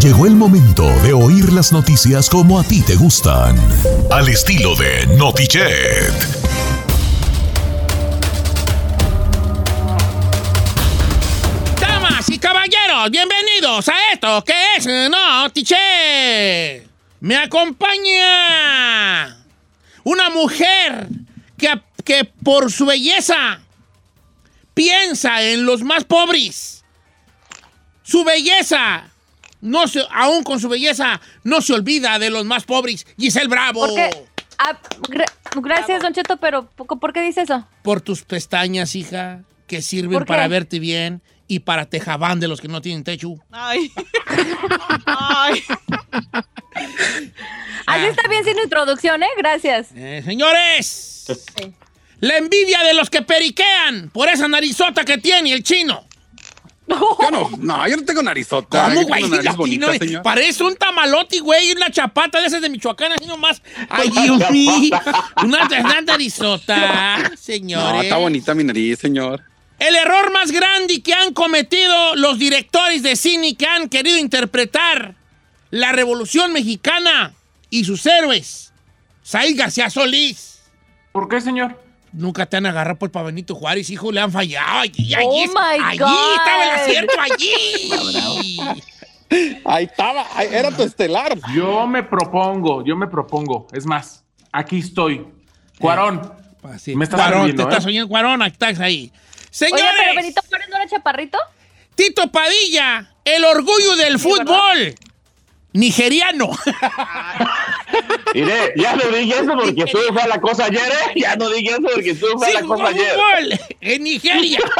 Llegó el momento de oír las noticias como a ti te gustan. Al estilo de Notichet. Damas y caballeros, bienvenidos a esto que es Notichet. Me acompaña una mujer que, que por su belleza piensa en los más pobres. Su belleza, no se, aún con su belleza, no se olvida de los más pobres. Giselle Bravo. ¿Por qué? Ah, gra- gracias, Don Cheto, pero ¿por qué dice eso? Por tus pestañas, hija, que sirven para verte bien y para tejabán de los que no tienen techo. Ay. Ay. Así está bien sin introducción, ¿eh? Gracias. Eh, señores, la envidia de los que periquean por esa narizota que tiene el chino. Yo no, no, yo no tengo narizota. ¿Cómo, güey? nariz Aquí bonita, no- señor. parece un tamaloti, güey, y una chapata de esas de Michoacán, así nomás. Ay, Dios mío. Una, una narizota, No, señores. está bonita mi nariz, señor. El error más grande que han cometido los directores de cine que han querido interpretar la Revolución Mexicana y sus héroes. Said García Solís. ¿Por qué, señor? Nunca te han agarrado por pa' Benito Juárez, hijo, le han fallado. Allí, allí, Oh, my allí God. estaba el acierto, allí. Ahí estaba, ahí era tu estelar. Yo me propongo, yo me propongo. Es más, aquí estoy. Cuarón. Así. Me estás Cuarón, te estás ¿eh? oyendo, Cuarón, aquí estás ahí. Señores, Oye, pero Benito Juárez no era chaparrito. Tito Padilla, el orgullo del fútbol. Nigeriano. Mire, ya no dije eso porque estuve fue a la cosa ayer, ¿eh? Ya no dije eso porque estuve fue Sí, la cosa ayer. en Nigeria.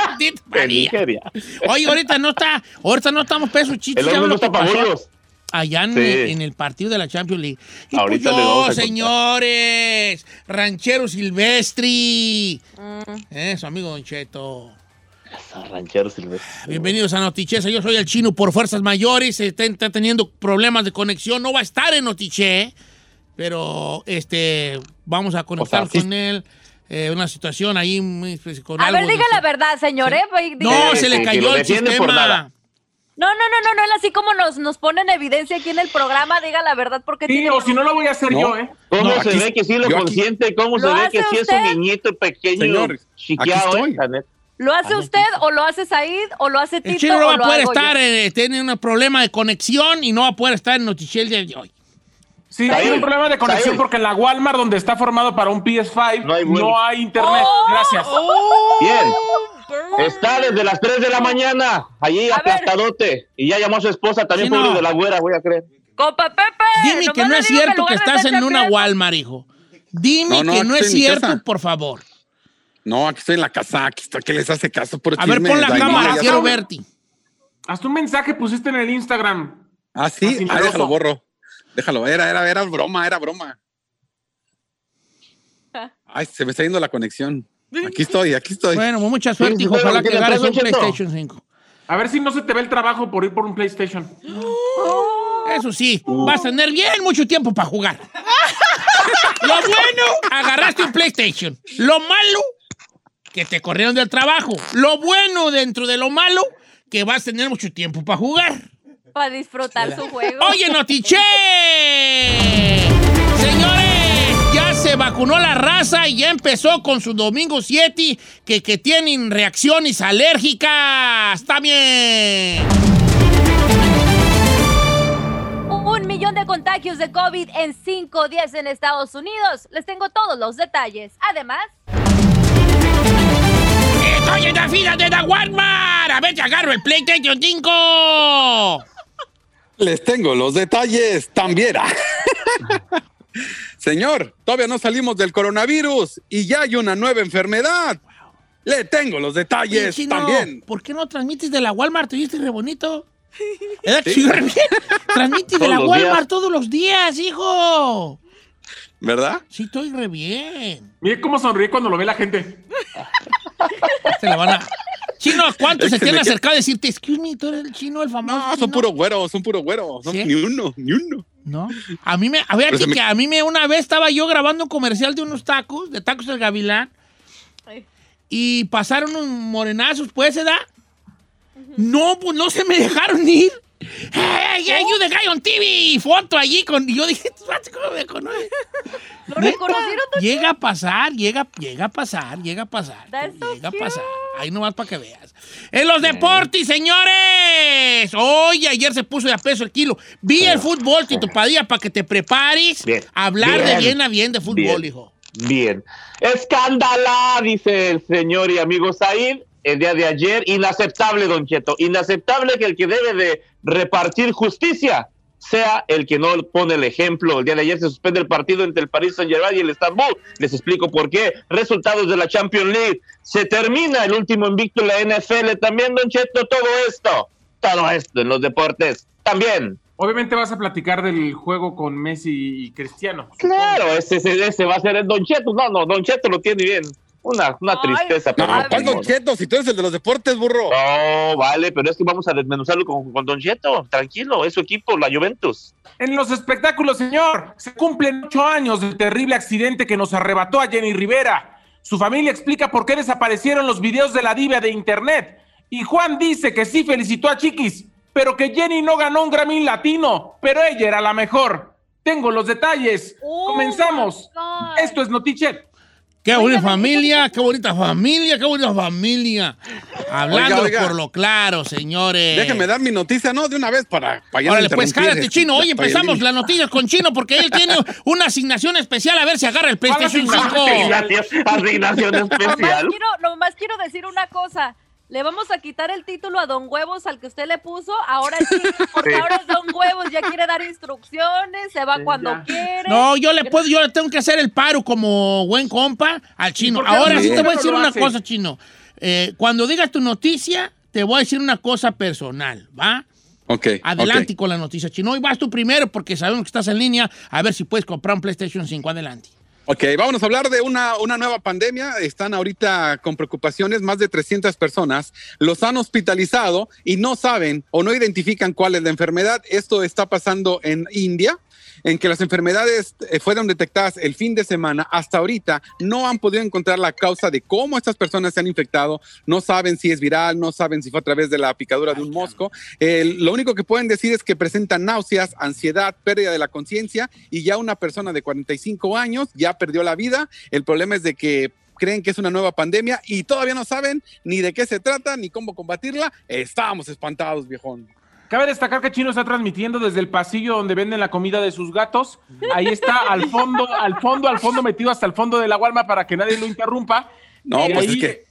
En. Nigeria. Oye, ahorita no está, ahorita no estamos pesos chitos. El ¿saben hombre no está. Allá en, Sí. en el partido de la Champions League. Y Ahorita pues le yo, señores, ranchero Silvestri. Mm. Eh, su amigo Don Cheto. Ranchero silvestre. Bienvenidos a Notichesa. Yo soy el chino por fuerzas mayores. Está, está teniendo problemas de conexión. No va a estar en Notiche, pero este, vamos a conectar O sea, sí- con él. Eh, una situación ahí muy, pues, con A algo ver, de- diga la verdad, señor, ¿eh? No, Sí, se le cayó el sistema. No, no, no, no, no, él así como nos, nos pone en evidencia aquí en el programa, diga la verdad porque Sí, tiene... o si no lo voy a hacer No. yo, ¿eh? ¿Cómo No, se aquí- ve que sí lo consiente? ¿Cómo se ¿Lo ve que hace sí es usted? un niñito pequeño, Señor, aquí chiqueado, estoy. eh? ¿Lo hace usted o lo hace Said o lo hace El Tito chino no va a poder estar, eh, tiene un problema de conexión y no va a poder estar en Notiche el día de hoy. Sí, hay un problema de conexión porque en la Walmart, donde está formado para un PS5, No hay no vuelo. hay internet. Oh. Gracias. Bien. Está desde las 3 de la mañana, allí A ver. aplastadote. Y ya llamó a su esposa, también Sí, no. de la güera, voy a creer. ¡Compa Pepe! Dime que no es cierto que estás en una Walmart, hijo. Dime No, no, que no es cierto, por favor. No, aquí estoy en la casa, aquí estoy. ¿Qué les hace caso? Por A ver, pon la cámara, quiero verte. Hasta un mensaje pusiste en el Instagram. Ah, sí, Así ah, déjalo borro. Déjalo, era, era, era broma, era broma. Ay, se me está yendo la conexión. Aquí estoy, aquí estoy. Bueno, mucha suerte, Sí, hijo. Ojalá que ¿qué le ganes un? PlayStation 5. A ver si no se te ve el trabajo por ir por un PlayStation. Eso sí, vas a tener bien mucho tiempo para jugar. Lo bueno, agarraste un PlayStation. Lo malo, que te corrieron del trabajo. Lo bueno dentro de lo malo, que vas a tener mucho tiempo para jugar. Para disfrutar su juego. Oye, Notiche. Señores, ya se vacunó la raza y ya empezó con su domingo 7 que, que tienen reacciones alérgicas. Está bien. Un millón de contagios de COVID en cinco días en Estados Unidos. Les tengo todos los detalles. Además, Estoy en la fila de la Walmart. A ver, te agarro el PlayStation 5. Les tengo los detalles también. Señor, todavía no salimos del coronavirus y ya hay una nueva enfermedad. Le tengo los detalles Chino, también. ¿Por qué no transmites de la Walmart? ¿Te viste re bonito? ¿Verdad que sí, re bien? Transmite de la Walmart días. todos los días, hijo. ¿Verdad? Sí, estoy re bien. Mire cómo sonríe cuando lo ve la gente. Se la van a... Chino, ¿cuántos se que te han acercado a decirte, excuse me, tú eres el chino, el famoso No, son chino"? puro güero, son puro güero. Son ¿Sí? Ni uno, ni uno. No. A mí me, a ver, se me- que a mí me una vez estaba yo grabando un comercial de unos tacos, de tacos del Gavilán, Ay. y pasaron unos morenazos, pues, ¿edad? No, pues no se me dejaron ir. ¡Ey, hey, you the guy on TV, foto allí con, y yo dije, ¿cómo me conoce? Llega a pasar, llega, llega a pasar, llega a pasar. That's so llega a pasar. Ahí nomás para que veas. En los deportes, señores. Oye, ayer se puso de a peso el kilo. Vi el fútbol, Tito Padilla, para que te prepares Bien. a hablar de Bien. bien a bien de fútbol, Bien. hijo. Bien. Escándala, dice el señor y amigo Said el día de ayer. Inaceptable, don Cheto. Inaceptable que el que debe de repartir justicia sea el que no pone el ejemplo. El día de ayer se suspende el partido entre el Paris Saint-Germain y el Estambul. Les explico por qué. Resultados de la Champions League. Se termina el último invicto en la NFL. También, don Cheto, todo esto. Todo esto en los deportes. También. Obviamente vas a platicar del juego con Messi y Cristiano. Claro, ese, ese, ese va a ser el Don Cheto. No, no, Don Cheto lo tiene bien. Una, una Ay, tristeza. pero No, no, ¿cuál Don Cheto? Si tú eres el de los deportes, burro. No, vale, pero es que vamos a desmenuzarlo con, con Don Cheto. Tranquilo, es su equipo, la Juventus. En los espectáculos, señor, se cumplen ocho años del terrible accidente que nos arrebató a Jenny Rivera. Su familia explica por qué desaparecieron los videos de la diva de internet. Y Juan dice que sí felicitó a Chiquis, pero que Jenny no ganó un Grammy latino, pero ella era la mejor. Tengo los detalles. Oh, Comenzamos. Esto es Notichet. Qué bonita Oigan, familia, qué bonita familia, qué bonita familia. Hablando Oiga, oiga. por lo claro, señores. Déjeme dar mi noticia, ¿no? De una vez para, para no Órale, pues cállate, este, Chino. Hoy para empezamos las noticias con Chino porque él tiene una asignación especial a ver si agarra el PlayStation ¿Cuál 5. asignación? Asignación Nomás especial. quiero, nomás quiero decir una cosa. Le vamos a quitar el título a Don Huevos al que usted le puso. Ahora sí, porque Sí. ahora es Don Huevos, ya quiere dar instrucciones, se va Sí, cuando ya. quiere. No, yo le puedo, yo le tengo que hacer el paro como buen compa al chino. Ahora sí te voy a decir una hace? cosa, chino. Eh, cuando digas tu noticia, te voy a decir una cosa personal, ¿va? Ok. Adelante con la noticia, chino. Hoy vas tú primero porque sabemos que estás en línea. A ver si puedes comprar un PlayStation 5. Adelante. Ok, vámonos a hablar de una, una nueva pandemia. Están ahorita con preocupaciones, más de 300 personas los han hospitalizado y no saben o no identifican cuál es la enfermedad. Esto está pasando en India, en que las enfermedades eh, fueron detectadas el fin de semana. Hasta ahorita no han podido encontrar la causa de cómo estas personas se han infectado. No saben si es viral, no saben si fue a través de la picadura de un mosco. Eh, lo único que pueden decir es que presentan náuseas, ansiedad, pérdida de la conciencia y ya una persona de 45 años ya perdió la vida. El problema es de que creen que es una nueva pandemia y todavía no saben ni de qué se trata ni cómo combatirla. Estábamos espantados, viejón. Cabe destacar que Chino está transmitiendo desde el pasillo donde venden la comida de sus gatos. Ahí está al fondo, al fondo, al fondo, metido hasta el fondo de la Walmart para que nadie lo interrumpa. No, Y pues ahí- es que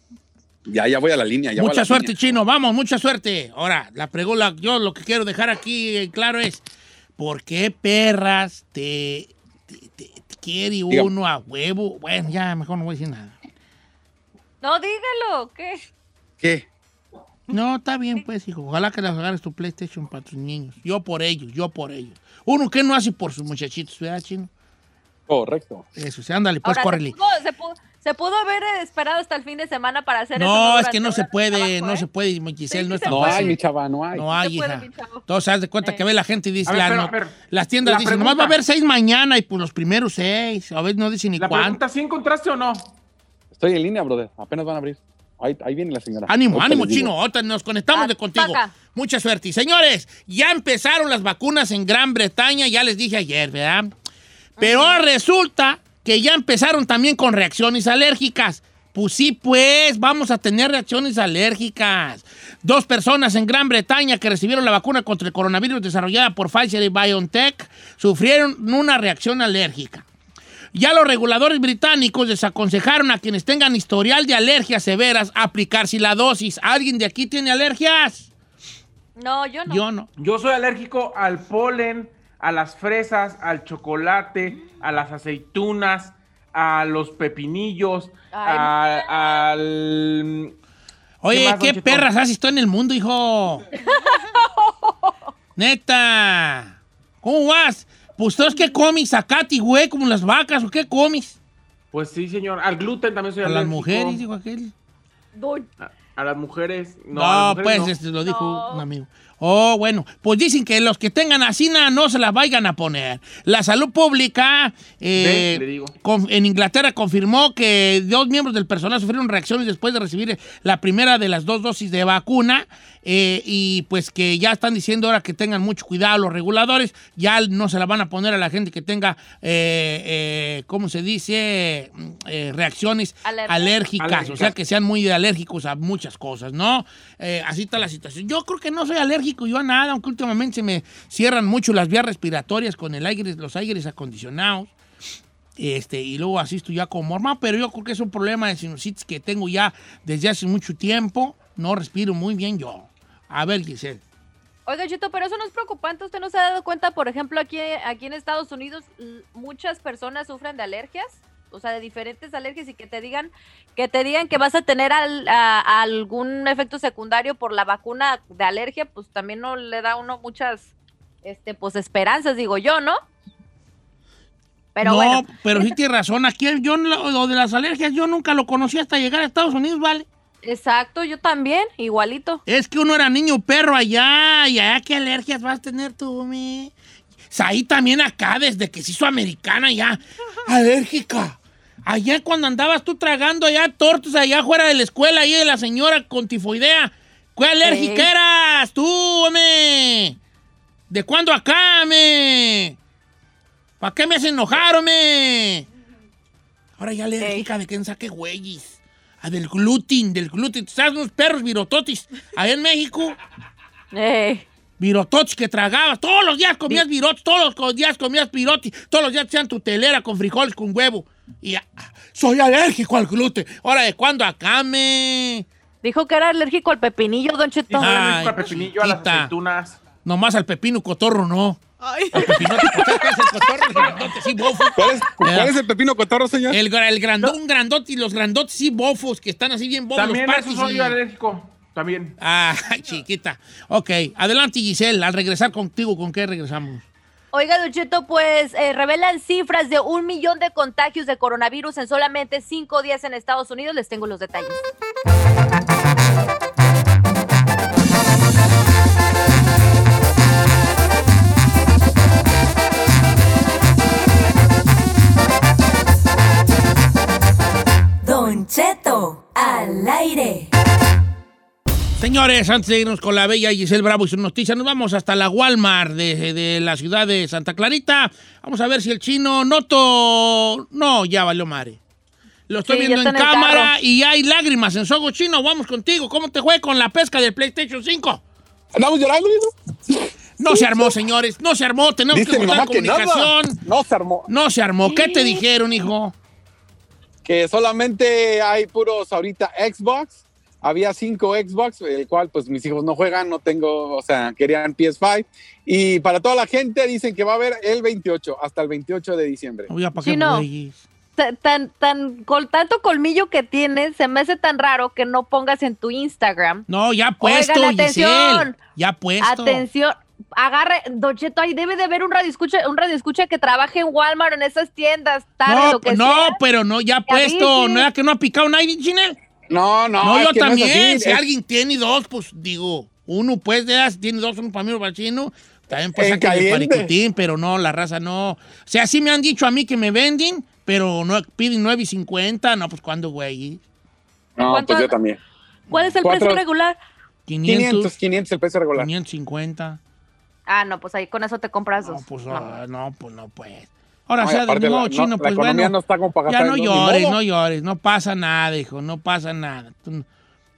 ya, ya voy a la línea. Ya voy a Mucha la suerte, línea. chino. Vamos, mucha suerte. Ahora, la pregunta, yo lo que quiero dejar aquí claro es, ¿por qué perras te, quiere Dígame. uno a huevo? Bueno, ya mejor no voy a decir nada. No, dígalo, ¿qué? ¿Qué? No, está bien, pues, hijo. Ojalá que las agarres tu PlayStation para tus niños. Yo por ellos, yo por ellos. Uno que no hace por sus muchachitos, ¿verdad, chino? Correcto. Eso, sí, ándale, pues, Ahora, córrele. Se pudo, se, pudo, se pudo haber esperado hasta el fin de semana para hacer eso. No, es que no se puede, trabajo, no ¿eh? se puede, Giselle, Sí, no está se No hay, mi chava, no hay. No hay, se puede, hija. Entonces, haz de cuenta Eh. que ve la gente y dice, A ver, la pero, no- a ver, las tiendas la dicen, pregunta- nomás va a haber seis mañana y pues los primeros seis. A veces no dicen ni La cuánto. pregunta, ¿sí encontraste o no? Estoy en línea, brother. Apenas van a abrir. Ahí, ahí viene la señora. Ánimo, Ahorita ánimo, chino. Ahorita nos conectamos Ah, de contigo. paca. Mucha suerte. Y señores, ya empezaron las vacunas en Gran Bretaña, ya les dije ayer, ¿verdad? Pero resulta que ya empezaron también con reacciones alérgicas. Pues sí, pues, vamos a tener reacciones alérgicas. Dos personas en Gran Bretaña que recibieron la vacuna contra el coronavirus desarrollada por Pfizer y BioNTech sufrieron una reacción alérgica. Ya los reguladores británicos desaconsejaron a quienes tengan historial de alergias severas aplicarse la dosis. ¿Alguien de aquí tiene alergias? No, yo no. Yo no. Yo soy alérgico al polen, a las fresas, al chocolate, a las aceitunas, a los pepinillos, Ay, a- al... Oye, más, ¿qué, perras haces tú en el mundo, hijo? Neta. ¿Cómo vas? Pues tú es que comes acati, güey, como las vacas, ¿o qué comes? Pues sí, señor. Al gluten también soy A las mujeres, dijo aquel. A, a las mujeres. No, No, a las mujeres pues no. este, lo dijo No. un amigo. Oh, bueno, pues dicen que los que tengan asina no se las vayan a poner. La salud pública eh, le digo. en Inglaterra confirmó que dos miembros del personal sufrieron reacciones después de recibir la primera de las dos dosis de vacuna eh, y pues que ya están diciendo ahora que tengan mucho cuidado los reguladores, ya no se la van a poner a la gente que tenga, eh, eh, ¿cómo se dice? Mm, eh, reacciones Alergia. alérgicas, o Alérgicas. sea que sean muy alérgicos a muchas cosas, ¿no? Eh, así está la situación. Yo creo que no soy alérgico yo nada, aunque últimamente se me cierran mucho las vías respiratorias con el aire, los aires acondicionados. Este, y luego asisto ya como morma, pero yo creo que es un problema de sinusitis que tengo ya desde hace mucho tiempo. No respiro muy bien yo. A ver, Giselle. Oiga, Chito, pero eso no es preocupante. ¿Usted no se ha dado cuenta, por ejemplo, aquí, aquí en Estados Unidos, muchas personas sufren de alergias? O sea, de diferentes alergias y que te digan que te digan que vas a tener al- a- a algún efecto secundario por la vacuna de alergia, pues también no le da a uno muchas este pues esperanzas, digo yo, ¿no? Pero no, bueno, pero sí tiene razón. Aquí yo lo, lo de las alergias yo nunca lo conocí hasta llegar a Estados Unidos, ¿vale? exacto, yo también, igualito. Es que uno era niño perro allá, y allá qué alergias vas a tener tú, mi. Ahí también acá, desde que se hizo americana ya, alérgica. Allá cuando andabas tú tragando allá tortas allá fuera de la escuela, ahí de la señora con tifoidea. ¿Qué alérgica eras tú, hombre? ¿De cuándo acá, me? ¿Para qué me haces enojar, hombre? Ahora ya alérgica de que saque güeyes. Ah, del gluten, del gluten. ¿Sabes unos perros virototis? Allá en México, Ey, virototis que tragabas. Todos los días comías virotes, todos los días comías piroti. Todos los días te hacían tu telera con frijoles, con huevo. Y ah, soy alérgico al gluten. Ahora, ¿de cuándo acá, me? dijo que era alérgico al pepinillo, Don Ay, Alérgico al pepinillo, a las aceitunas. Nomás al pepino cotorro, no. Ay. Al pepinote cotorro, ¿qué es el? El grandote, sí, bofo. ¿Cuál es, cuál es el pepino cotorro, señor? El, el grandón, un grandote y los grandotes sí bofos, que están así bien bofos. También los eso partis soy y- yo alérgico. También. Ah, chiquita. Ok, adelante Giselle, al regresar contigo, ¿con qué regresamos? Oiga, Don Cheto, pues eh, revelan cifras de un millón de contagios de coronavirus en solamente cinco días en Estados Unidos. Les tengo los detalles. Señores, antes de irnos con la bella Giselle Bravo y sus noticias, nos vamos hasta la Walmart de, de la ciudad de Santa Clarita. Vamos a ver si el chino noto... No, ya valió madre. Lo estoy Sí, viendo en cámara carro. y hay lágrimas en Sogo Chino. Vamos contigo. ¿Cómo te fue con la pesca del PlayStation 5? ¿Andamos llorando, hijo? No se armó, señores. No se armó. Tenemos Dice que cortar que comunicación. No se armó. No se armó. ¿Qué te dijeron, hijo? Que solamente hay puros ahorita Xbox. Había cinco Xbox, el cual pues mis hijos no juegan, no tengo, o sea, querían PS5. Y para toda la gente dicen que va a haber el 28, hasta el 28 de diciembre. No, ya, ¿para qué Chino. güeyes? Tan, tan, con tanto colmillo que tienes, se me hace tan raro que no pongas en tu Instagram. No, ya puesto, Oigan, Giselle. atención. Ya puesto. Atención, agarre, Don Cheto, ahí debe de haber un radio escucha, un radio escucha que trabaje en Walmart en esas tiendas, tarde, No, lo que no, sea. pero no, ya puesto. ¿No era que no ha picado nadie, Ginel? No, no, No, yo que no también. si es- alguien tiene dos, pues digo, uno pues de esas, tiene dos, uno para mí, uno para el chino. También pues En saca el caliente. paricutín, pero no, la raza no. O sea, sí me han dicho a mí que me venden, pero no piden 9.50. No, pues ¿cuándo, güey? No, ¿Cuánto- pues yo también. ¿Cuál es el Cuatro- precio regular? 500, 500, 500 el precio regular. 550. Ah, no, pues ahí con eso te compras No, dos. pues No. ah, no, pues no, pues. Ahora No, sea, de aparte nuevo, la- no, chino, la pues bueno. no está como para ya no llores, no llores, no pasa nada, hijo, no pasa nada. Tú no-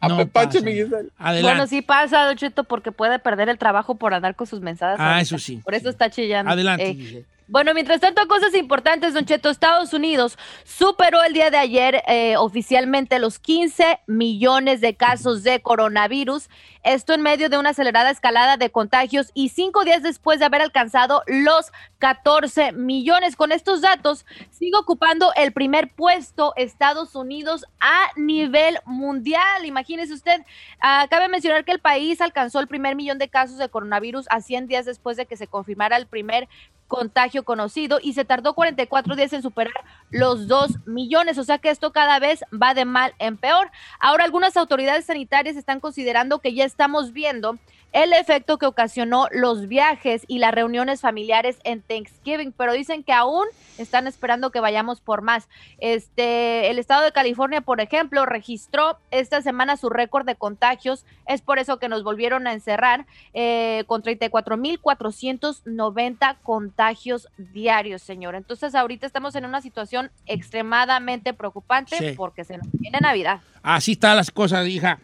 no mi nada. Giselle. Adelante. Bueno, sí pasa, Don Cheto, porque puede perder el trabajo por andar con sus mensajes. Ah, ahorita. eso sí. Por eso está chillando. Adelante, Eh. Bueno, mientras tanto, cosas importantes, Don Cheto. Estados Unidos superó el día de ayer eh, oficialmente los 15 millones de casos de coronavirus. Esto en medio de una acelerada escalada de contagios y cinco días después de haber alcanzado los 14 millones. Con estos datos, sigue ocupando el primer puesto Estados Unidos a nivel mundial. Imagínese usted, ah, cabe mencionar que el país alcanzó el primer millón de casos de coronavirus a 100 días después de que se confirmara el primer contagio conocido y se tardó 44 días en superar los 2 millones, o sea que esto cada vez va de mal en peor. Ahora algunas autoridades sanitarias están considerando que ya estamos viendo el efecto que ocasionó los viajes y las reuniones familiares en Thanksgiving, pero dicen que aún están esperando que vayamos por más. Este, el estado de California, por ejemplo, registró esta semana su récord de contagios. Es por eso que nos volvieron a encerrar eh, con 34.490 contagios diarios, señor. Entonces, ahorita estamos en una situación extremadamente preocupante Sí. porque se nos viene Navidad. Así están las cosas, hija.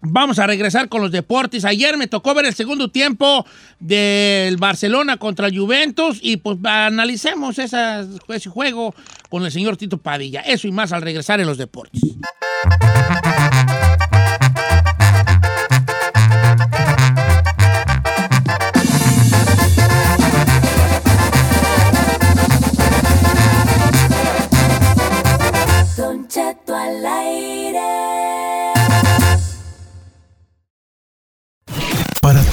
Vamos a regresar con los deportes. Ayer me tocó ver el segundo tiempo del Barcelona contra el Juventus y pues analicemos ese juego con el señor Tito Padilla. Eso y más al regresar en los deportes.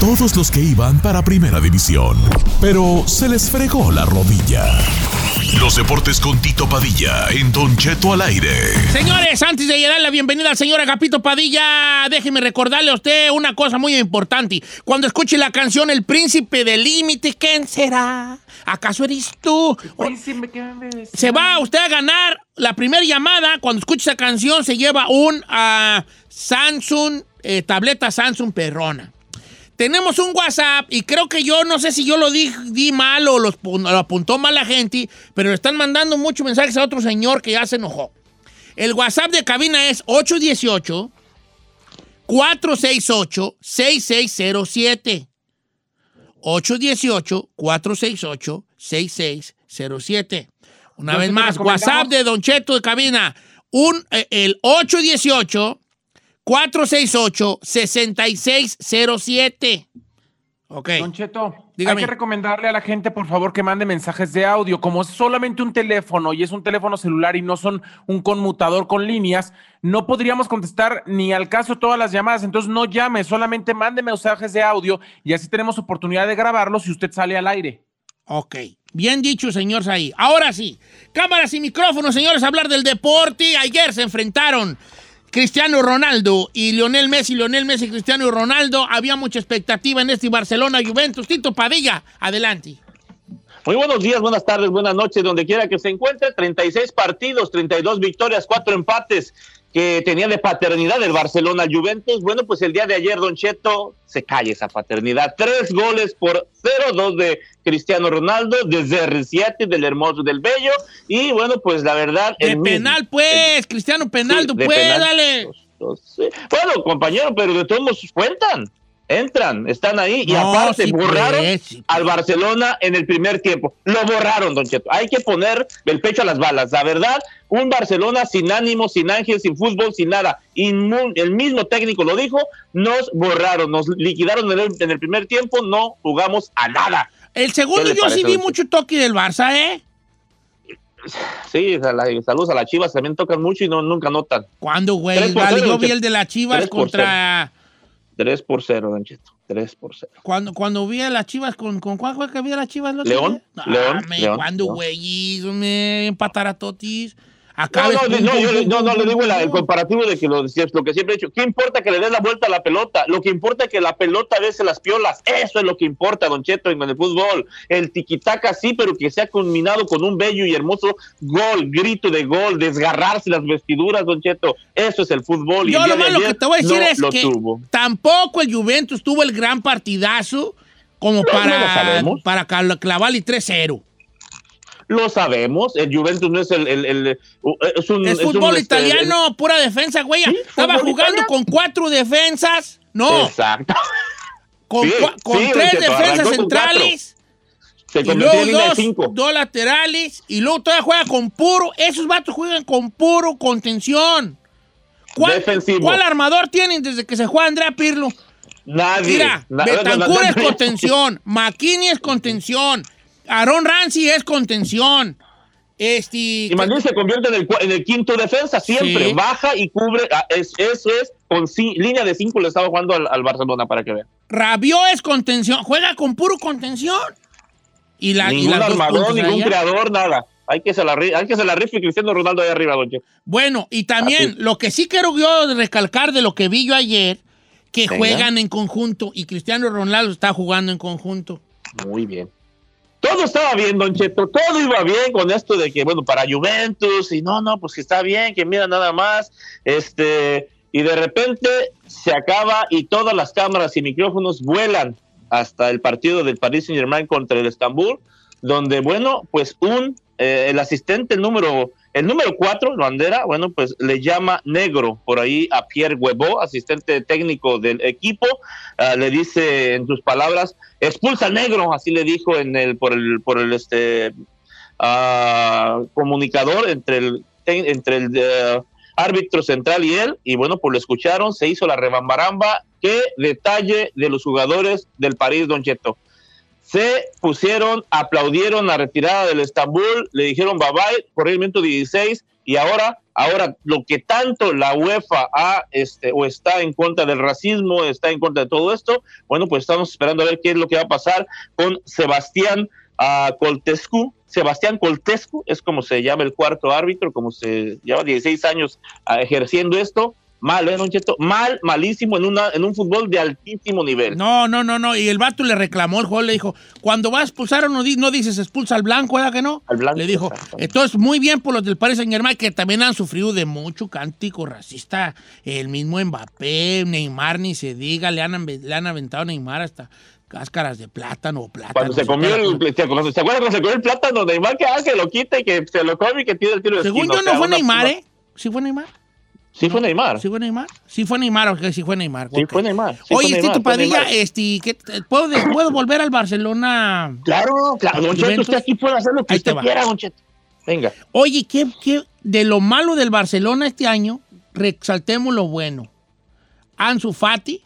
Todos los que iban para Primera División, pero se les fregó la rodilla. Los deportes con Tito Padilla en Don Cheto al aire. Señores, antes de dar la bienvenida al señor Agapito Padilla, déjeme recordarle a usted una cosa muy importante. Cuando escuche la canción El Príncipe del Límite, ¿quién será? ¿Acaso eres tú? O- Príncipe, ¿qué me ves? Se va usted a ganar la primera llamada. Cuando escuche esa canción, se lleva un ah, Samsung, eh, tableta Samsung Perrona. Tenemos un WhatsApp y creo que yo, no sé si yo lo di, di mal o los lo apuntó mal la gente, pero le están mandando muchos mensajes a otro señor que ya se enojó. El WhatsApp de cabina es 818 468 6607. 818-468-6607. Una Don vez Cheto, más, WhatsApp de Don Cheto de cabina. Un, eh, el 818-468-6607. Ok. Don Cheto, Dígame. hay que recomendarle a la gente, por favor, que mande mensajes de audio. Como es solamente un teléfono y es un teléfono celular y no son un conmutador con líneas, no podríamos contestar ni al caso todas las llamadas. Entonces, no llame, solamente mande mensajes de audio y así tenemos oportunidad de grabarlos si usted sale al aire. Ok. Bien dicho, señor Saí. Ahora sí. Cámaras y micrófonos, señores, a hablar del deporte. Ayer se enfrentaron Cristiano Ronaldo y Lionel Messi. Lionel Messi, Cristiano Ronaldo. Había mucha expectativa en este Barcelona-Juventus. Tito Padilla, adelante. Muy buenos días, buenas tardes, buenas noches, donde quiera que se encuentre. 36 partidos, 32 victorias, 4 empates que tenía de paternidad el Barcelona Juventus. Bueno, pues el día de ayer, Don Cheto, se cae esa paternidad. Tres goles por 0-2 de Cristiano Ronaldo, desde R7, del Hermoso del Bello. Y bueno, pues la verdad. De el mismo- penal, pues. Cristiano Penaldo, Sí, de pues, penal. dale. Sí. Bueno, compañero, pero de todos modos cuentan. Entran, están ahí y No, aparte sí, borraron sí, al Barcelona en el primer tiempo. Lo borraron, Don Cheto. Hay que poner el pecho a las balas. La verdad, un Barcelona sin ánimo, sin ángel, sin fútbol, sin nada. El mismo técnico lo dijo, nos borraron, nos liquidaron en el, en el primer tiempo, no jugamos a nada. El segundo ¿Qué le yo sí vi mucho toque del Barça, ¿eh? Sí, saludos a las chivas, también tocan mucho y no, nunca notan. ¿Cuándo, güey? Vale, yo vi el de las Chivas contra... 3 por 0, Don Cheto. 3 por 0. Cuando, cuando vi a las Chivas, ¿con, con cuál fue que vi a las Chivas? León, León, León, ¿Cuándo, León. güey? Me empatar a Totis. No, Acá no, no, yo le- no, no, digo la- el comparativo de que lo, lo que siempre he dicho. ¿Qué importa que le des la vuelta a la pelota? Lo que importa es que la pelota a las piolas. Eso es lo que importa, Don Cheto, en el fútbol. El tiquitaca sí, pero que sea combinado con un bello y hermoso gol, grito de gol, desgarrarse las vestiduras, Don Cheto. Eso es el fútbol. y Yo el lo malo que te voy a decir no es lo que tuvo. tampoco el Juventus tuvo el gran partidazo como No, no para, sabemos. para clavarle 3-0. Lo sabemos. El Juventus no es el. el- el- es un, Es es un, fútbol este, italiano, pura defensa, güey. Sí, Estaba jugando italiano. con cuatro defensas. No, Exacto. con, sí, con sí, tres defensas centrales. Se Y luego en dos, cinco. dos laterales. Y luego todavía juega con puro. Esos vatos juegan con puro contención. ¿Cuál, Defensivo. ¿Cuál armador tienen desde que se juega Andrea Pirlo? Nadie. Mira, Na- Betancourt na- es contención. McKinney es contención. Aaron Ramsey es contención. Este. Y Manuel se convierte en el, cua- en el quinto defensa, siempre Sí. baja y cubre. ah, Es, eso es, con línea de cinco le estaba jugando al, al Barcelona para que vean. Rabió es contención. Juega con puro contención. Y, la, Ningún armador, ningún allá. creador, nada. Hay que se la, hay que se la rife Cristiano Ronaldo ahí arriba, don. Bueno, y también Así. lo que sí quiero yo recalcar de lo que vi yo ayer, que Venga. juegan en conjunto y Cristiano Ronaldo está jugando en conjunto. Muy bien. Todo estaba bien, Don Cheto, todo iba bien con esto de que, bueno, para Juventus, y no, no, pues que está bien, que mira nada más, este, y de repente se acaba y todas las cámaras y micrófonos vuelan hasta el partido del Paris Saint Germain contra el Estambul, donde, bueno, pues un, eh, el asistente número, el número cuatro, bandera, bueno, pues le llama negro por ahí a Pierre Huevo, asistente técnico del equipo, ah, le dice en sus palabras, expulsa negro, así le dijo en el, por el, por el este ah, comunicador entre el, entre el eh, árbitro central y él, y bueno, pues lo escucharon, se hizo la rebambaramba, qué detalle de los jugadores del París, Don Cheto. Se pusieron, aplaudieron la retirada del Estambul, le dijeron bye bye por el minuto 16 y ahora, ahora lo que tanto la UEFA ha, este, o está en contra del racismo, está en contra de todo esto, bueno, pues estamos esperando a ver qué es lo que va a pasar con Sebastián ah, Coltescu. Sebastián Coltescu es como se llama el cuarto árbitro, como se lleva 16 años ah, ejerciendo esto. Mal, ¿eh, Don Cheto? Mal, malísimo en, una, en un fútbol de altísimo nivel. No, no, no, no. Y el vato le reclamó, el jugador le dijo, cuando vas a expulsar no, di- no dices expulsa al blanco, ¿verdad que no? Al blanco, Le dijo, entonces muy bien por los del Paris Saint Germain que también han sufrido de mucho cántico racista. El mismo Mbappé, Neymar, ni se diga, le han, le han aventado a Neymar hasta cáscaras de plátano o plátano. Cuando se comió el, ¿se acuerdan ¿se acuerdan cuando se comió el plátano? Neymar que hace, lo quita y que se lo come y que tire el tiro de Según yo o sea, no fue Neymar, una- ¿eh? ¿Sí fue Neymar? Sí fue Neymar. ¿Sí fue Neymar? Sí fue Neymar, sí fue Neymar. Sí ok. fue Neymar. sí fue Oye, Neymar, Tito Padilla, este, ¿qué- ¿puedo, ¿puedo volver al Barcelona? Claro, claro, Don Cheto, usted aquí puede hacer lo que Ahí usted quiera, Don Cheto. Venga. Oye, ¿qué, qué, de lo malo del Barcelona este año, resaltemos lo bueno. Ansu Fati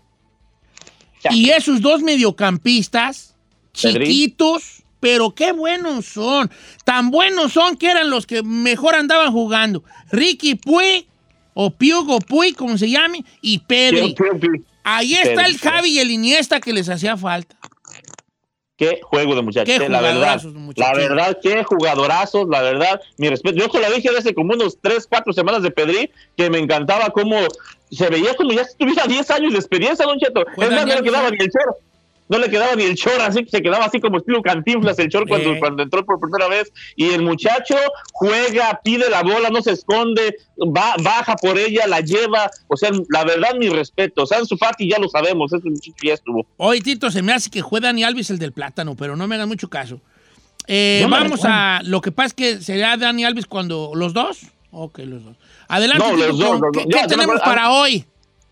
Ya. y esos dos mediocampistas, Pedri. chiquitos, pero qué buenos son. Tan buenos son que eran los que mejor andaban jugando. Ricky Puig, o Piugo Puig, como se llame, y Pedri. Ahí está el Javi y el Iniesta que les hacía falta. qué juego de muchachos, Qué eh, la verdad. La verdad, qué jugadorazos, la verdad. Mi respeto. Yo con la dije hace como unos 3, 4 semanas de Pedri, que me encantaba cómo se veía como ya tuviera 10 años de experiencia, Don Cheto. Es más, no le quedaba ni el chor. No le quedaba ni el chor, así que se quedaba así como estilo cantinflas el chor cuando, Eh. cuando entró por primera vez. Y el muchacho juega, pide la bola, no se esconde, va, baja por ella, la lleva. O sea, la verdad, mi respeto. Sansu Fati ya lo sabemos, ese muchacho ya estuvo. Hoy, Tito, se me hace que fue Dani Alves el del plátano, pero no me hagan mucho caso. Eh, No vamos a. Lo que pasa es que sería Dani Alves cuando. ¿Los dos? Ok, los dos. Adelante, No, Tito, los dos, con- los ¿qué, dos. qué Ya, tenemos para hoy?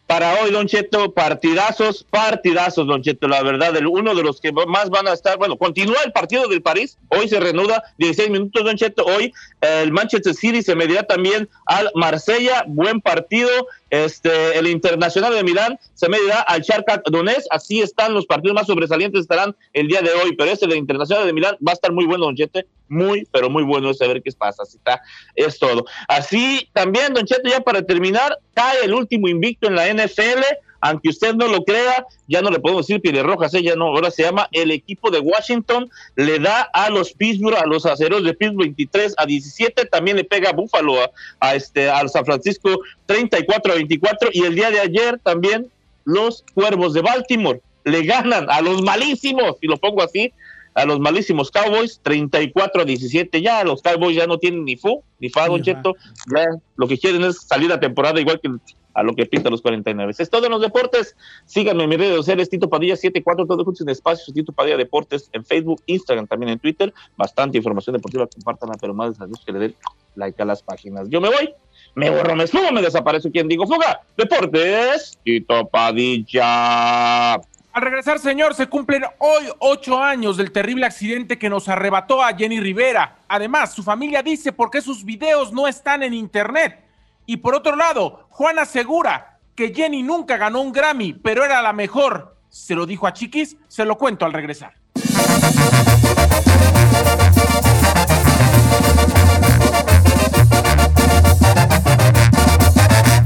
Para hoy, Don Cheto, partidazos, partidazos, Don Cheto, la verdad, el, uno de los que más van a estar, bueno, continúa el partido del París, hoy se reanuda 16 minutos, Don Cheto, hoy el Manchester City se medirá también al Marsella, buen partido, este, el Internacional de Milán se medirá al Shakhtar Donetsk, así están los partidos más sobresalientes, estarán el día de hoy, pero este del Internacional de Milán va a estar muy bueno, Don Cheto, muy, pero muy bueno es saber qué pasa, así está, es todo. Así también, Don Cheto, ya para terminar, cae el último invicto en la NFL, aunque usted no lo crea, ya no le podemos decir pieles rojas, ¿eh? ya no, ahora se llama el equipo de Washington, le da a los Pittsburgh, a los aceros de Pittsburgh 23 a 17, también le pega a Buffalo, a, a este, al San Francisco 34 a 24, y el día de ayer también los Cuervos de Baltimore le ganan a los malísimos, y lo pongo así, a los malísimos Cowboys, 34 a 17. Ya los Cowboys ya no tienen ni fu, ni fa, Don. Cheto. Ya lo que quieren es salir a temporada igual que a lo que pinta los 49. Es todo en los deportes. Síganme en mis redes sociales, Tito Padilla 74, todo juntos en espacios, Tito Padilla Deportes en Facebook, Instagram, también en Twitter. Bastante información deportiva, compartan, pero más les que le den like a las páginas. Yo me voy, me borro, me subo, me desaparece quien digo fuga. Deportes, Tito Padilla. Al regresar, señor, se cumplen hoy ocho años del terrible accidente que nos arrebató a Jenny Rivera. Además, su familia dice por qué sus videos no están en internet. Y por otro lado, Juan asegura que Jenny nunca ganó un Grammy, pero era la mejor. Se lo dijo a Chiquis, se lo cuento al regresar.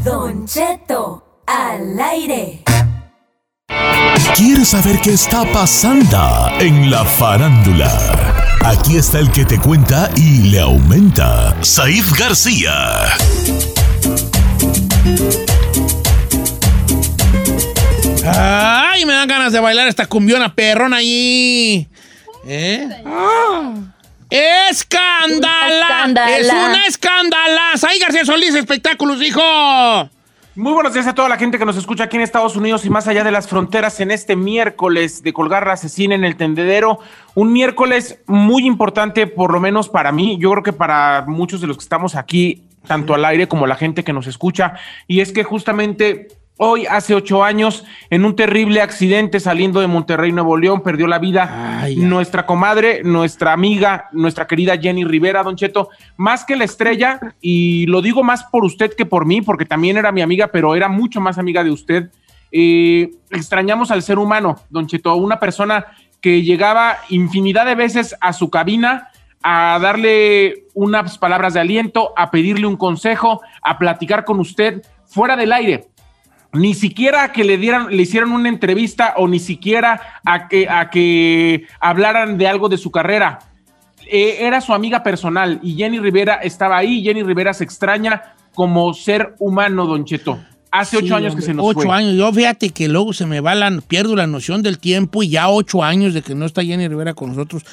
Don Cheto, al aire. ¿Quieres saber qué está pasando en la farándula? Aquí está el que te cuenta y le aumenta, Saif García. Ay, me dan ganas de bailar esta cumbiona perrona ahí. ¿Eh? ¡Escándala! Escándala. ¡Es una escándala! ¡Ay, García Solís, espectáculos, hijo! Muy buenos días a toda la gente que nos escucha aquí en Estados Unidos y más allá de las fronteras en este miércoles de colgar la asesina en el tendedero. Un miércoles muy importante, por lo menos para mí, yo creo que para muchos de los que estamos aquí, tanto al aire como la gente que nos escucha, y es que justamente hoy, hace ocho años, en un terrible accidente saliendo de Monterrey, Nuevo León, perdió la vida ay. nuestra comadre, nuestra amiga, nuestra querida Jenny Rivera, Don Cheto, más que la estrella, y lo digo más por usted que por mí, porque también era mi amiga, pero era mucho más amiga de usted. Eh, extrañamos al ser humano, Don Cheto, una persona que llegaba infinidad de veces a su cabina a darle unas palabras de aliento, a pedirle un consejo, a platicar con usted fuera del aire ni siquiera a que le dieran, le hicieran una entrevista o ni siquiera a que, a que hablaran de algo de su carrera. Eh, era su amiga personal y Jenny Rivera estaba ahí. Jenny Rivera se extraña como ser humano, Don Cheto. Hace ocho Sí, años que se nos Ocho fue. años. Yo fíjate que luego se me va la, pierdo la noción del tiempo y ya ocho años de que no está Jenny Rivera con nosotros.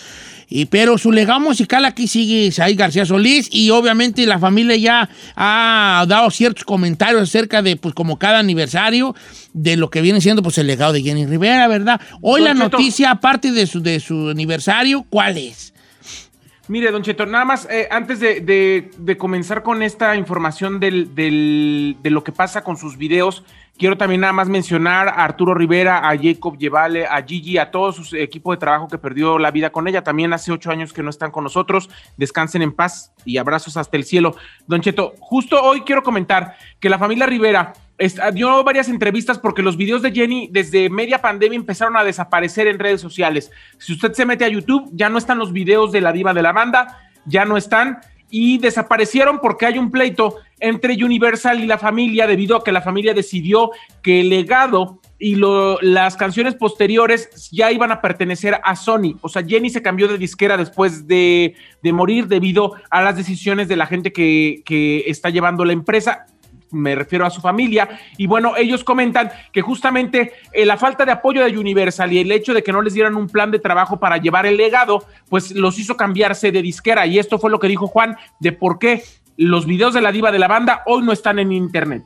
Y, pero su legado musical aquí sigue Saí García Solís y obviamente la familia ya ha dado ciertos comentarios acerca de, pues como cada aniversario, de lo que viene siendo pues el legado de Jenny Rivera, ¿verdad? Hoy la Cheto. noticia, aparte de su, de su aniversario, ¿cuál es? Mire, Don Cheto, nada más, eh, antes de, comenzar con esta información del, de lo que pasa con sus videos, quiero también nada más mencionar a Arturo Rivera, a Jacob Llevale, a Gigi, a todo su equipo de trabajo que perdió la vida con ella. También hace ocho años que no están con nosotros. Descansen en paz y abrazos hasta el cielo. Don Cheto, justo hoy quiero comentar que la familia Rivera dio varias entrevistas porque los videos de Jenny desde media pandemia empezaron a desaparecer en redes sociales. Si usted se mete a YouTube, ya no están los videos de la diva de la banda, ya no están y desaparecieron porque hay un pleito entre Universal y la familia debido a que la familia decidió que el legado y las canciones posteriores ya iban a pertenecer a Sony. O sea, Jenny se cambió de disquera después de, morir debido a las decisiones de la gente que está llevando la empresa me refiero a su familia, y bueno, ellos comentan que justamente eh, la falta de apoyo de Universal y el hecho de que no les dieran un plan de trabajo para llevar el legado, pues los hizo cambiarse de disquera, y esto fue lo que dijo Juan de por qué los videos de la diva de la banda hoy no están en internet.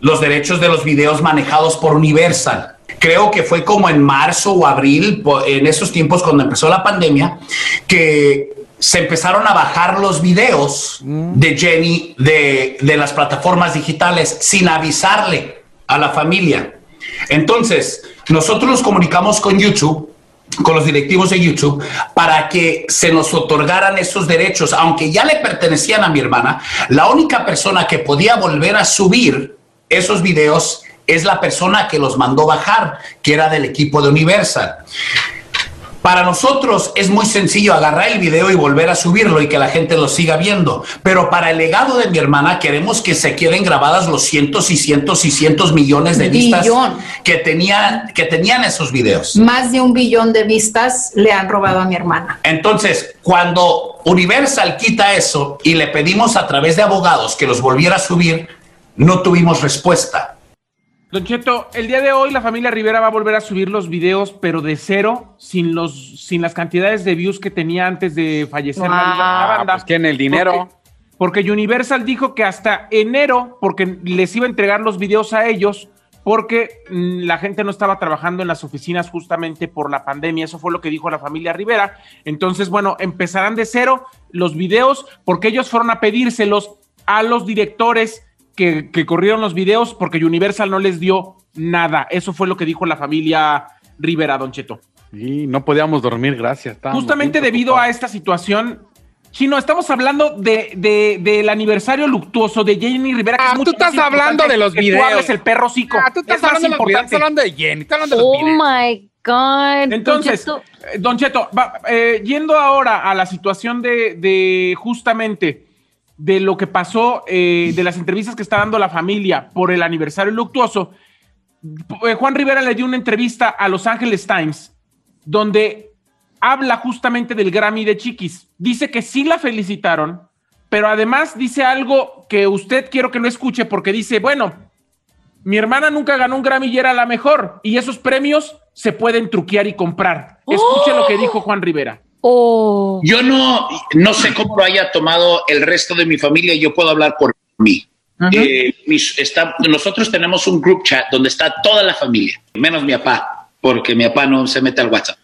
los derechos de los videos manejados por Universal. Creo que fue como en marzo o abril, en esos tiempos cuando empezó la pandemia, que se empezaron a bajar los videos de Jenny de, de las plataformas digitales sin avisarle a la familia. Entonces, nosotros nos comunicamos con YouTube con los directivos de YouTube para que se nos otorgaran esos derechos, aunque ya le pertenecían a mi hermana, la única persona que podía volver a subir esos videos es la persona que los mandó bajar, que era del equipo de Universal. Para nosotros es muy sencillo agarrar el video y volver a subirlo y que la gente lo siga viendo. Pero para el legado de mi hermana queremos que se queden grabadas los cientos y cientos y cientos millones de vistas Billón. que, tenía, que tenían esos videos. Más de un billón de vistas le han robado a mi hermana. Entonces, cuando Universal quita eso y le pedimos a través de abogados que los volviera a subir, no tuvimos respuesta. Don Cheto, el día de hoy la familia Rivera va a volver a subir los videos, pero de cero, sin, los, sin las cantidades de views que tenía antes de fallecer de la Ah, banda. pues ¿quién el dinero? Porque, porque Universal dijo que hasta enero, porque les iba a entregar los videos a ellos, porque mm, la gente no estaba trabajando en las oficinas justamente por la pandemia. Eso fue lo que dijo la familia Rivera. Entonces, bueno, empezarán de cero los videos, porque ellos fueron a pedírselos a los directores que, que corrieron los videos, porque Universal no les dio nada. Eso fue lo que dijo la familia Rivera, Don Cheto. Y no podíamos dormir, gracias. Justamente debido a esta situación, Chino, estamos hablando de, de- del aniversario luctuoso de Jenny Rivera. que Ah, es tú estás hablando importante de los tú videos. hables el perro cico. Ah, tú estás Es más hablando de los videos, importante. estás hablando de Jenny, estás hablando de los Oh videos. my God. Entonces, Don Cheto, eh, Don Cheto, va- eh, yendo ahora a la situación de, de justamente de lo que pasó, eh, de las entrevistas que está dando la familia por el aniversario luctuoso, eh, Juan Rivera le dio una entrevista a Los Angeles Times donde habla justamente del Grammy de Chiquis. Dice que sí la felicitaron, pero además dice algo que usted quiero que lo escuche porque dice, bueno, Mi hermana nunca ganó un Grammy y era la mejor. Y esos premios se pueden truquear y comprar. Escuche lo que dijo Juan Rivera. Oh. Yo no, no sé cómo lo haya tomado el resto de mi familia, yo puedo hablar por mí. Eh, mis- está- nosotros tenemos un group chat donde está toda la familia, menos mi papá, porque mi papá no se mete al WhatsApp.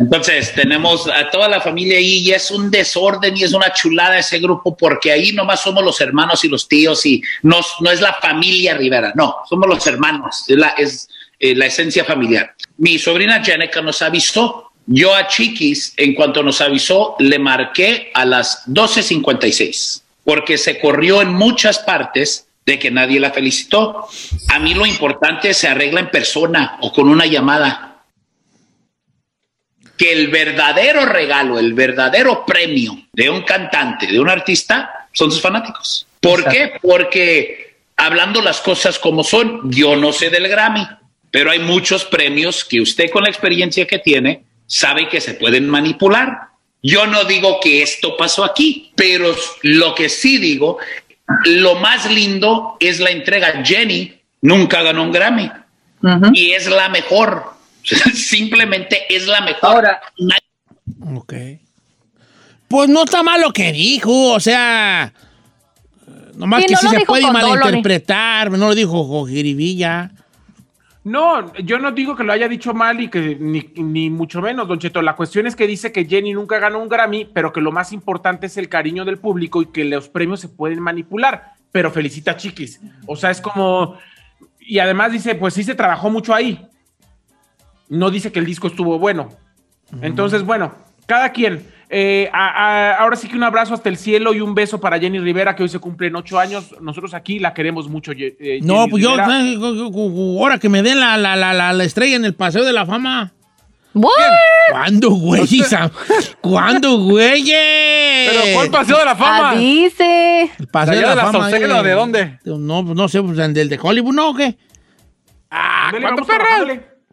Entonces, tenemos a toda la familia ahí y es un desorden y es una chulada ese grupo porque ahí nomás somos los hermanos y los tíos y no, no es la familia Rivera, no, somos los hermanos, es la, es, eh, la esencia familiar. Mi sobrina Jenica nos avisó. Yo a Chiquis, en cuanto nos avisó, le marqué a las 12.56 porque se corrió en muchas partes de que nadie la felicitó. A mí lo importante se arregla en persona o con una llamada. Que el verdadero regalo, el verdadero premio de un cantante, de un artista, son sus fanáticos. ¿Por qué? Porque hablando las cosas como son, yo no sé del Grammy, pero hay muchos premios que usted con la experiencia que tiene sabe que se pueden manipular. Yo no digo que esto pasó aquí, pero lo que sí digo, lo más lindo es la entrega. Jenny nunca ganó un Grammy y es la mejor. Simplemente es la mejor. Ahora, Ok. Pues no está mal lo que dijo, o sea. Nomás Sí, que no sí lo se puede malinterpretar, no lo dijo jiribilla. No, yo no digo que lo haya dicho mal y que ni, ni mucho menos, Don Cheto. La cuestión es que dice que Jenny nunca ganó un Grammy, pero que lo más importante es el cariño del público y que los premios se pueden manipular. Pero felicita a Chiquis. O sea, es como. Y además dice, pues sí se trabajó mucho ahí. No dice que el disco estuvo bueno. Entonces, bueno, cada quien. Eh, a- a- ahora sí que un abrazo hasta el cielo y un beso para Jenny Rivera, que hoy se cumplen ocho años. Nosotros aquí la queremos mucho. Eh, No, Jenny pues yo, Rivera. eh, ahora que me den la, la, la, la, la estrella en el Paseo de la Fama. ¿What? ¿Cuándo, güey? ¿Cuándo, güey? Pero ¿cuál paseo de la fama? Ah, dice. El Paseo ¿De la, de la Fama. Sauceda, ahí de dónde? No, pues no sé, pues del de Hollywood, ¿no? ¿O qué? Ah, Ándale, ¿cuándo,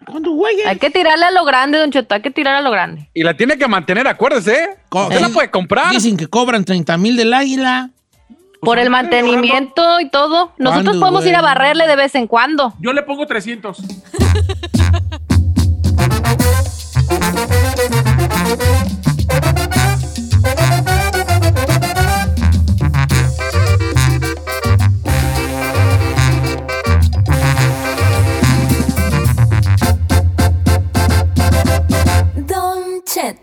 ¿Cuándo, güey? Hay que tirarle a lo grande, Don Cheto. Hay que tirar a lo grande. Y la tiene que mantener, acuérdese. ¿eh? Usted la puede comprar. Dicen que cobran 30 mil del águila. Por el mantenimiento y todo. Nosotros ¿Cuándo, podemos ir a barrerle de vez en cuando. Yo le pongo 300. シェッ